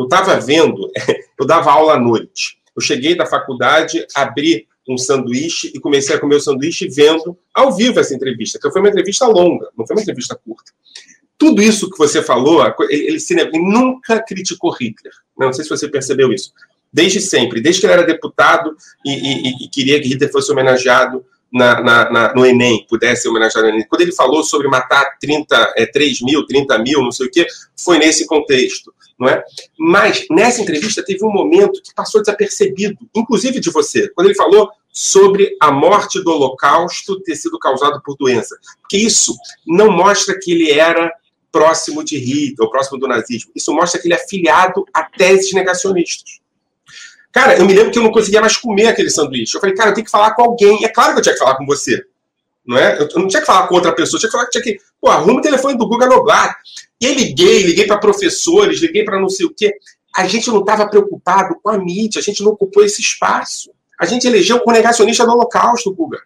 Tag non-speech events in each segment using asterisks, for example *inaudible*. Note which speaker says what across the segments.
Speaker 1: Eu estava vendo, *laughs* eu dava aula à noite. Eu cheguei da faculdade, abri um sanduíche e comecei a comer o sanduíche vendo ao vivo essa entrevista, que foi uma entrevista longa, não foi uma entrevista curta. Tudo isso que você falou, ele, ele nunca criticou Hitler. Não sei se você percebeu isso. Desde sempre, desde que ele era deputado e, e, e queria que Hitler fosse homenageado na, na, na, no Enem, pudesse ser homenageado no Enem. Quando ele falou sobre matar 30, é, 3 mil, 30 mil, não sei o quê, foi nesse contexto. Não é? Mas nessa entrevista teve um momento que passou desapercebido, inclusive de você, quando ele falou sobre a morte do Holocausto ter sido causado por doença. Porque isso não mostra que ele era próximo de Hitler, ou próximo do nazismo. Isso mostra que ele é afiliado a teses negacionistas. Cara, eu me lembro que eu não conseguia mais comer aquele sanduíche. Eu falei, cara, eu tenho que falar com alguém. É claro que eu tinha que falar com você. Não é? Eu não tinha que falar com outra pessoa, eu tinha que falar tinha que. Pô, arruma o telefone do Guga Noblar. E aí liguei, liguei para professores, liguei para não sei o quê. A gente não estava preocupado com a mídia, a gente não ocupou esse espaço. A gente elegeu o negacionista do Holocausto, Guga.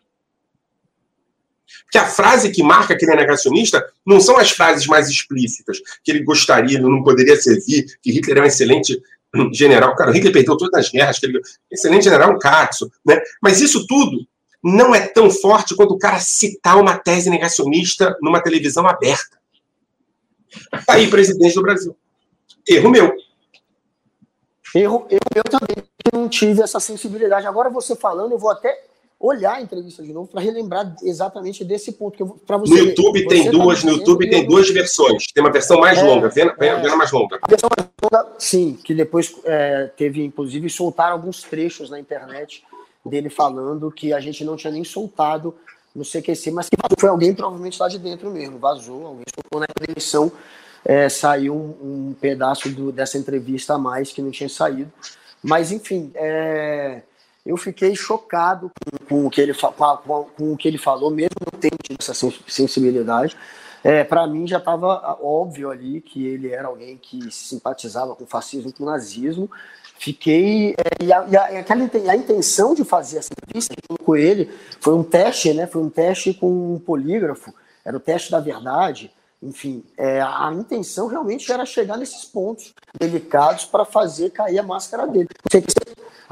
Speaker 1: Porque a frase que marca que ele é negacionista não são as frases mais explícitas, que ele gostaria, ele não poderia servir, que Hitler é um excelente *coughs* general. Cara, o Hitler perdeu todas as guerras, que ele, excelente general, Katsu, né? Mas isso tudo não é tão forte quanto o cara citar uma tese negacionista numa televisão aberta. Tá aí, presidente do Brasil. Erro meu.
Speaker 2: Erro, eu, eu também não tive essa sensibilidade. Agora você falando, eu vou até olhar a entrevista de novo para relembrar exatamente desse ponto. Para você,
Speaker 1: no YouTube você tem tá duas, no YouTube tem duas versões. Tem uma versão mais é, longa, vendo, é, vendo mais longa. A versão mais
Speaker 2: longa, sim, que depois é, teve, inclusive, soltar alguns trechos na internet dele falando que a gente não tinha nem soltado no CQC, mas que foi alguém provavelmente lá de dentro mesmo, vazou, alguém soltou na emissão, é, saiu um, um pedaço do, dessa entrevista a mais que não tinha saído. Mas, enfim, é, eu fiquei chocado com, com, o que ele, com, com, o que ele falou, mesmo não tendo essa sensibilidade. É, para mim já estava óbvio ali que ele era alguém que simpatizava com o fascismo, com o nazismo. Fiquei. É, e, a, e, a, aquela, a intenção de fazer essa entrevista com ele foi um teste, né? Foi um teste com um polígrafo, era o teste da verdade. Enfim, é, a intenção realmente era chegar nesses pontos delicados para fazer cair a máscara dele.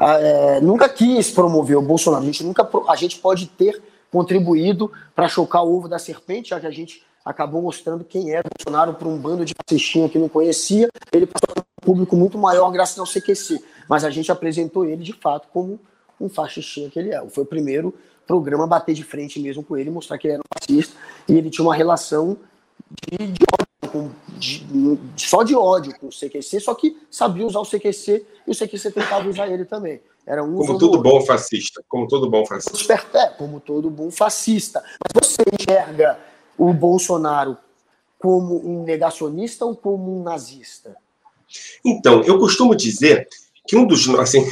Speaker 2: É, nunca quis promover o Bolsonaro, a gente, nunca, a gente pode ter contribuído para chocar o ovo da serpente, já que a gente acabou mostrando quem era Bolsonaro para um bando de fascistinha que não conhecia. Ele passou um público muito maior graças ao CQC. Mas a gente apresentou ele de fato como um fascistinha que ele é. Foi o primeiro programa a bater de frente mesmo com ele, mostrar que ele era um fascista e ele tinha uma relação de, de ódio, de, só de ódio com o CQC, só que sabia usar o CQC e o CQC tentava usar ele também. Era um
Speaker 1: como todo bom fascista, como todo bom fascista.
Speaker 2: É, como todo bom fascista. Mas você enxerga o Bolsonaro como um negacionista ou como um nazista?
Speaker 1: Então, eu costumo dizer que um dos. Assim,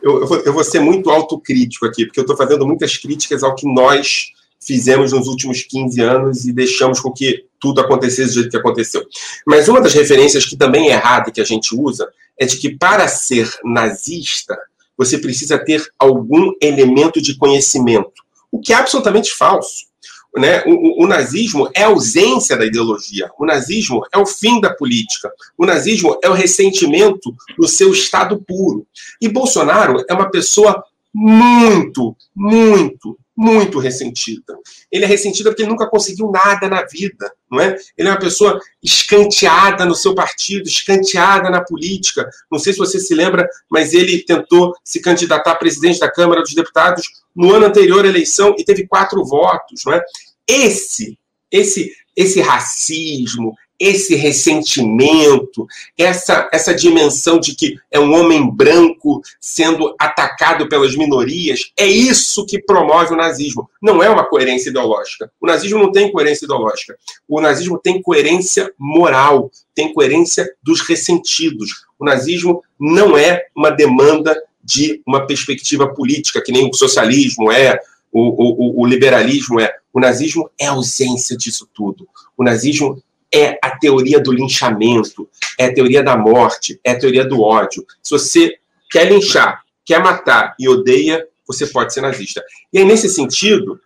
Speaker 1: eu, eu, vou, eu vou ser muito autocrítico aqui, porque eu estou fazendo muitas críticas ao que nós fizemos nos últimos 15 anos e deixamos com que tudo acontecesse do jeito que aconteceu. Mas uma das referências que também é errada que a gente usa é de que para ser nazista, você precisa ter algum elemento de conhecimento, o que é absolutamente falso. Né? O, o, o, nazismo é a ausência da ideologia, o nazismo é o fim da política, o nazismo é o ressentimento do seu estado puro. E Bolsonaro é uma pessoa muito, muito, muito ressentida. Ele é ressentido porque ele nunca conseguiu nada na vida, não é? Ele é uma pessoa escanteada no seu partido, escanteada na política. Não sei se você se lembra, mas ele tentou se candidatar a presidente da Câmara dos Deputados no ano anterior à eleição e teve quatro votos, não é? Esse, esse, esse racismo, esse ressentimento, essa, essa dimensão de que é um homem branco sendo atacado pelas minorias, é isso que promove o nazismo. Não é uma coerência ideológica. O nazismo não tem coerência ideológica. O nazismo tem coerência moral, tem coerência dos ressentidos. O nazismo não é uma demanda de uma perspectiva política, que nem o socialismo é, o, o, o liberalismo é. O nazismo é a ausência disso tudo. O nazismo é a teoria do linchamento, é a teoria da morte, é a teoria do ódio. Se você quer linchar, quer matar e odeia, você pode ser nazista. E aí, nesse sentido,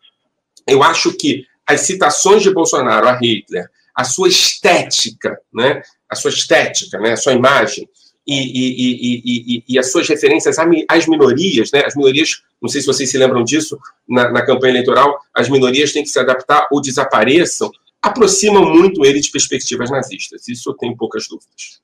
Speaker 1: eu acho que as citações de Bolsonaro a Hitler, a sua estética, né? a sua estética, né? a sua imagem, e, e, e, e, as suas referências às minorias, né? As minorias, não sei se vocês se lembram disso, na, na campanha eleitoral, as minorias têm que se adaptar ou desapareçam aproximam muito ele de perspectivas nazistas. Isso eu tenho poucas dúvidas.